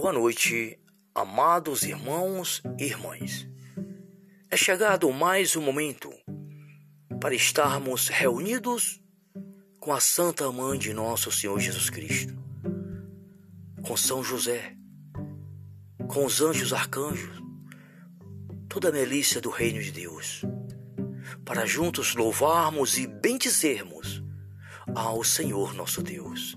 Boa noite, amados irmãos e irmãs. É chegado mais um momento para estarmos reunidos com a Santa Mãe de Nosso Senhor Jesus Cristo, com São José, com os anjos arcanjos, toda a melícia do Reino de Deus, para juntos louvarmos e bendizermos ao Senhor nosso Deus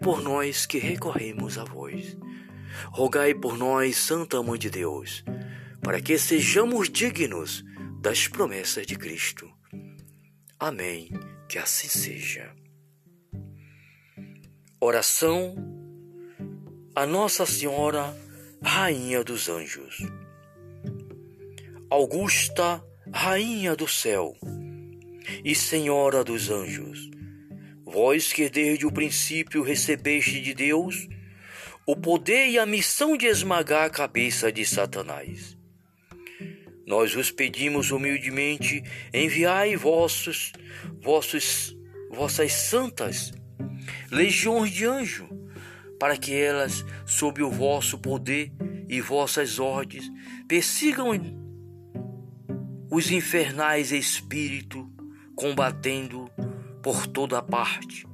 por nós que recorremos a vós. Rogai por nós, Santa Mãe de Deus, para que sejamos dignos das promessas de Cristo. Amém. Que assim seja. Oração a Nossa Senhora, Rainha dos Anjos. Augusta, Rainha do céu e Senhora dos anjos Vós que desde o princípio recebeste de Deus o poder e a missão de esmagar a cabeça de Satanás. Nós vos pedimos humildemente, enviai vossos, vossos, vossas santas legiões de anjo, para que elas, sob o vosso poder e vossas ordens, persigam os infernais espíritos, combatendo por toda parte,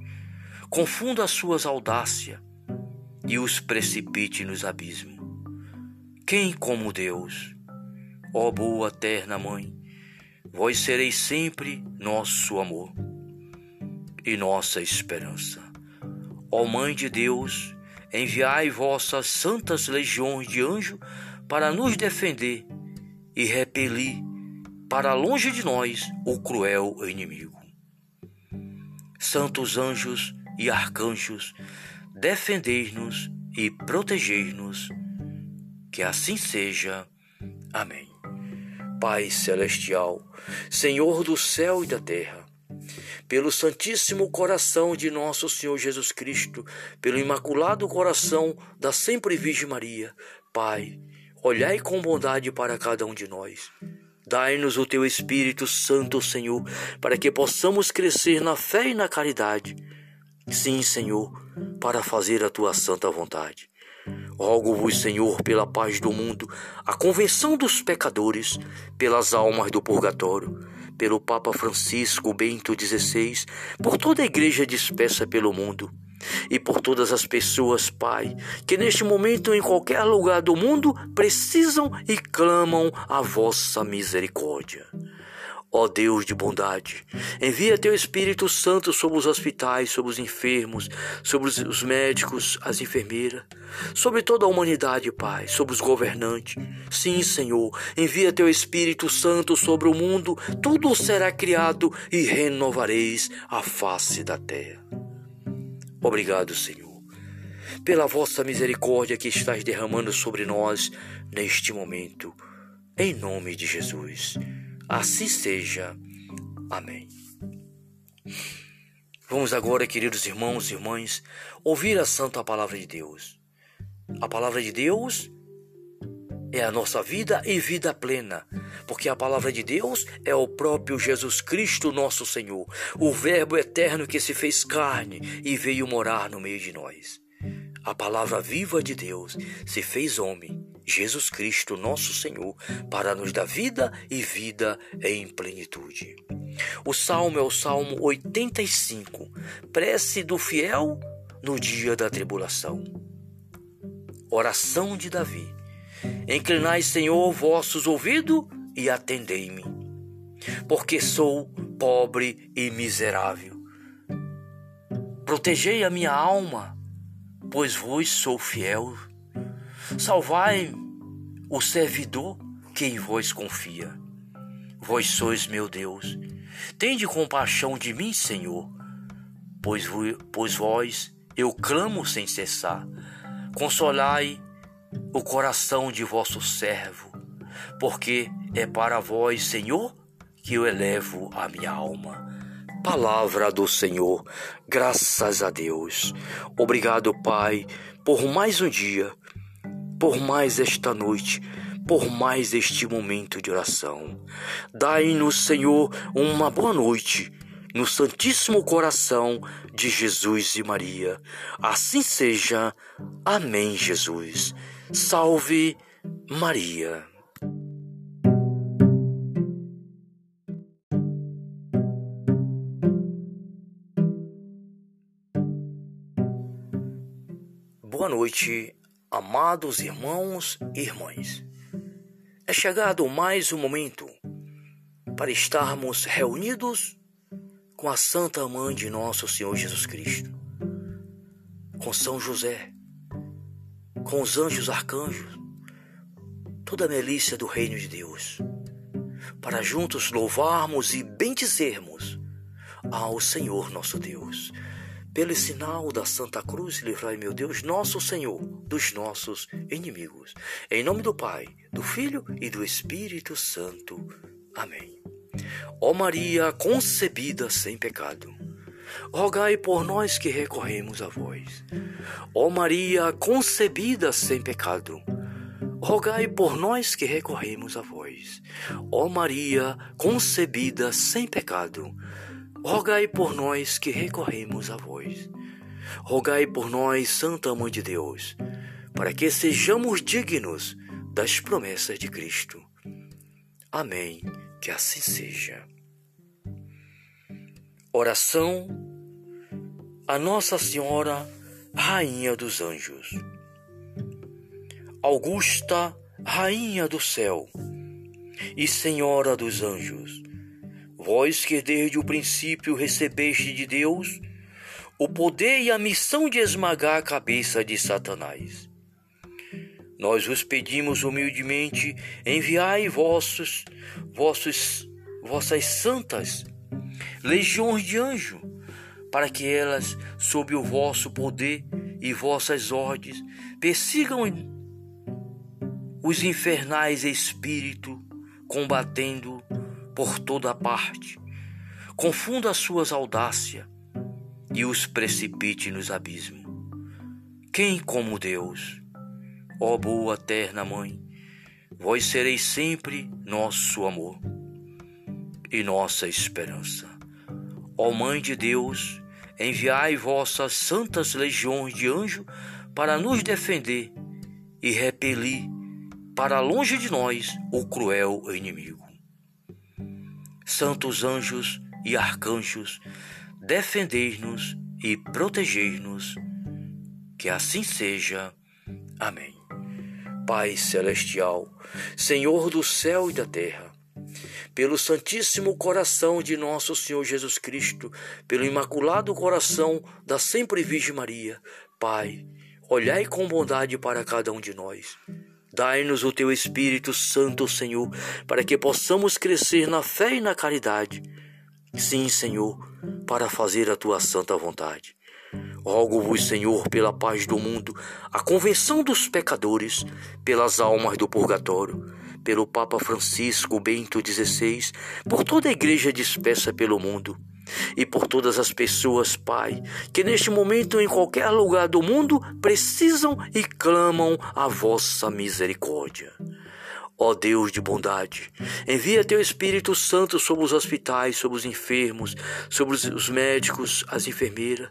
confunda as suas audácias e os precipite nos abismos. Quem como Deus? Ó boa eterna Mãe, vós sereis sempre nosso amor e nossa esperança. Ó Mãe de Deus, enviai vossas santas legiões de anjos para nos defender e repelir para longe de nós o cruel inimigo santos anjos e arcanjos, defendei-nos e protegei-nos. Que assim seja. Amém. Pai celestial, Senhor do céu e da terra, pelo Santíssimo Coração de nosso Senhor Jesus Cristo, pelo Imaculado Coração da Sempre Virgem Maria, Pai, olhai com bondade para cada um de nós Dai-nos o teu Espírito Santo, Senhor, para que possamos crescer na fé e na caridade. Sim, Senhor, para fazer a tua santa vontade. Rogo-vos, Senhor, pela paz do mundo, a convenção dos pecadores, pelas almas do purgatório, pelo Papa Francisco Bento XVI, por toda a igreja dispersa pelo mundo e por todas as pessoas, Pai, que neste momento em qualquer lugar do mundo precisam e clamam a vossa misericórdia. Ó Deus de bondade, envia teu Espírito Santo sobre os hospitais, sobre os enfermos, sobre os médicos, as enfermeiras, sobre toda a humanidade, Pai, sobre os governantes. Sim, Senhor, envia teu Espírito Santo sobre o mundo, tudo será criado e renovareis a face da terra. Obrigado, Senhor, pela vossa misericórdia que estás derramando sobre nós neste momento. Em nome de Jesus. Assim seja. Amém. Vamos agora, queridos irmãos e irmãs, ouvir a santa palavra de Deus. A palavra de Deus é a nossa vida e vida plena, porque a palavra de Deus é o próprio Jesus Cristo, nosso Senhor, o Verbo eterno que se fez carne e veio morar no meio de nós. A palavra viva de Deus se fez homem, Jesus Cristo, nosso Senhor, para nos dar vida e vida em plenitude. O salmo é o salmo 85, prece do fiel no dia da tribulação. Oração de Davi Inclinai, Senhor, vossos ouvidos e atendei-me, porque sou pobre e miserável. Protegei a minha alma, pois vos sou fiel. Salvai o servidor que em vós confia. Vós sois meu Deus. Tende compaixão de mim, Senhor, pois, pois vós eu clamo sem cessar. Consolai o coração de vosso servo, porque é para vós, Senhor, que eu elevo a minha alma. Palavra do Senhor, graças a Deus. Obrigado, Pai, por mais um dia, por mais esta noite, por mais este momento de oração. Dai-nos, Senhor, uma boa noite no Santíssimo Coração de Jesus e Maria. Assim seja. Amém, Jesus. Salve Maria. Boa noite, amados irmãos e irmãs. É chegado mais um momento para estarmos reunidos com a Santa Mãe de Nosso Senhor Jesus Cristo, com São José, com os anjos arcanjos, toda a melícia do reino de Deus, para juntos louvarmos e bendizermos ao Senhor nosso Deus. Pelo sinal da Santa Cruz, livrai, meu Deus, nosso Senhor, dos nossos inimigos. Em nome do Pai, do Filho e do Espírito Santo. Amém. Ó Maria concebida sem pecado rogai por nós que recorremos a vós. Ó Maria concebida sem pecado, rogai por nós que recorremos a vós. Ó Maria concebida sem pecado, rogai por nós que recorremos a vós. Rogai por nós, Santa Mãe de Deus, para que sejamos dignos das promessas de Cristo. Amém. Que assim seja. Oração a Nossa Senhora, Rainha dos Anjos. Augusta, Rainha do céu e Senhora dos anjos, vós que desde o princípio recebeste de Deus o poder e a missão de esmagar a cabeça de Satanás. Nós vos pedimos humildemente, enviai vossos, vossos, vossas santas legiões de anjos para que elas, sob o vosso poder e vossas ordens, persigam os infernais espíritos, combatendo por toda parte, confunda as suas audácias e os precipite nos abismos. Quem como Deus? Ó boa terna mãe, vós sereis sempre nosso amor e nossa esperança. Ó Mãe de Deus, enviai vossas santas legiões de anjos para nos defender e repelir para longe de nós o cruel inimigo. Santos anjos e arcanjos, defendei-nos e protegei-nos. Que assim seja. Amém. Pai celestial, Senhor do céu e da terra, pelo Santíssimo Coração de Nosso Senhor Jesus Cristo, pelo Imaculado Coração da Sempre Virgem Maria, Pai, olhai com bondade para cada um de nós. Dai-nos o teu Espírito Santo, Senhor, para que possamos crescer na fé e na caridade. Sim, Senhor, para fazer a tua santa vontade. Rogo-vos, Senhor, pela paz do mundo, a convenção dos pecadores, pelas almas do purgatório pelo Papa Francisco Bento XVI, por toda a igreja dispersa pelo mundo e por todas as pessoas, Pai, que neste momento em qualquer lugar do mundo precisam e clamam a vossa misericórdia. Ó Deus de bondade, envia teu Espírito Santo sobre os hospitais, sobre os enfermos, sobre os médicos, as enfermeiras,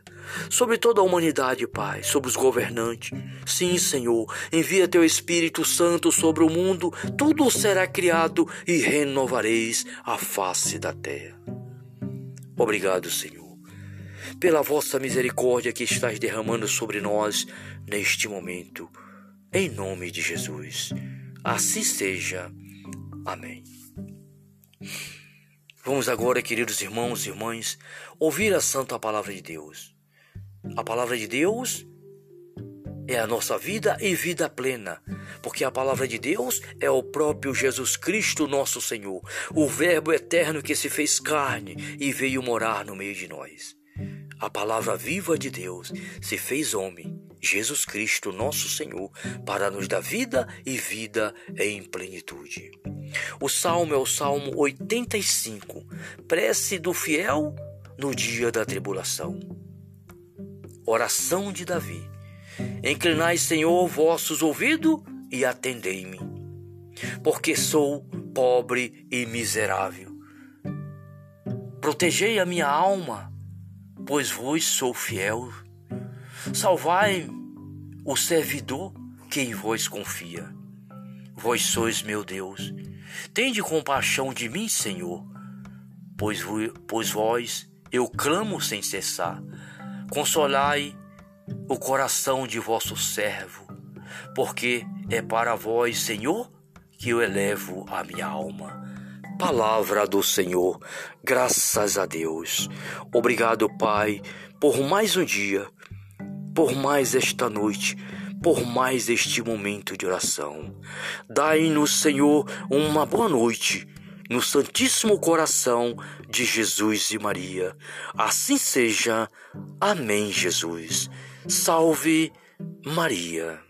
sobre toda a humanidade, Pai, sobre os governantes. Sim, Senhor, envia teu Espírito Santo sobre o mundo, tudo será criado e renovareis a face da terra. Obrigado, Senhor, pela vossa misericórdia que estás derramando sobre nós neste momento. Em nome de Jesus. Assim seja. Amém. Vamos agora, queridos irmãos e irmãs, ouvir a santa palavra de Deus. A palavra de Deus é a nossa vida e vida plena, porque a palavra de Deus é o próprio Jesus Cristo, nosso Senhor, o Verbo eterno que se fez carne e veio morar no meio de nós. A palavra viva de Deus se fez homem Jesus Cristo, nosso Senhor, para nos dar vida e vida em plenitude. O salmo é o Salmo 85, prece do fiel no dia da tribulação. Oração de Davi. Inclinai, Senhor, vossos ouvidos e atendei-me, porque sou pobre e miserável. Protegei a minha alma, pois vos sou fiel. Salvai o servidor que em vós confia. Vós sois meu Deus. Tende compaixão de mim, Senhor, pois, pois vós eu clamo sem cessar. Consolai o coração de vosso servo, porque é para vós, Senhor, que eu elevo a minha alma. Palavra do Senhor, graças a Deus. Obrigado, Pai, por mais um dia por mais esta noite, por mais este momento de oração. Dai-nos, Senhor, uma boa noite no Santíssimo Coração de Jesus e Maria. Assim seja. Amém, Jesus. Salve Maria.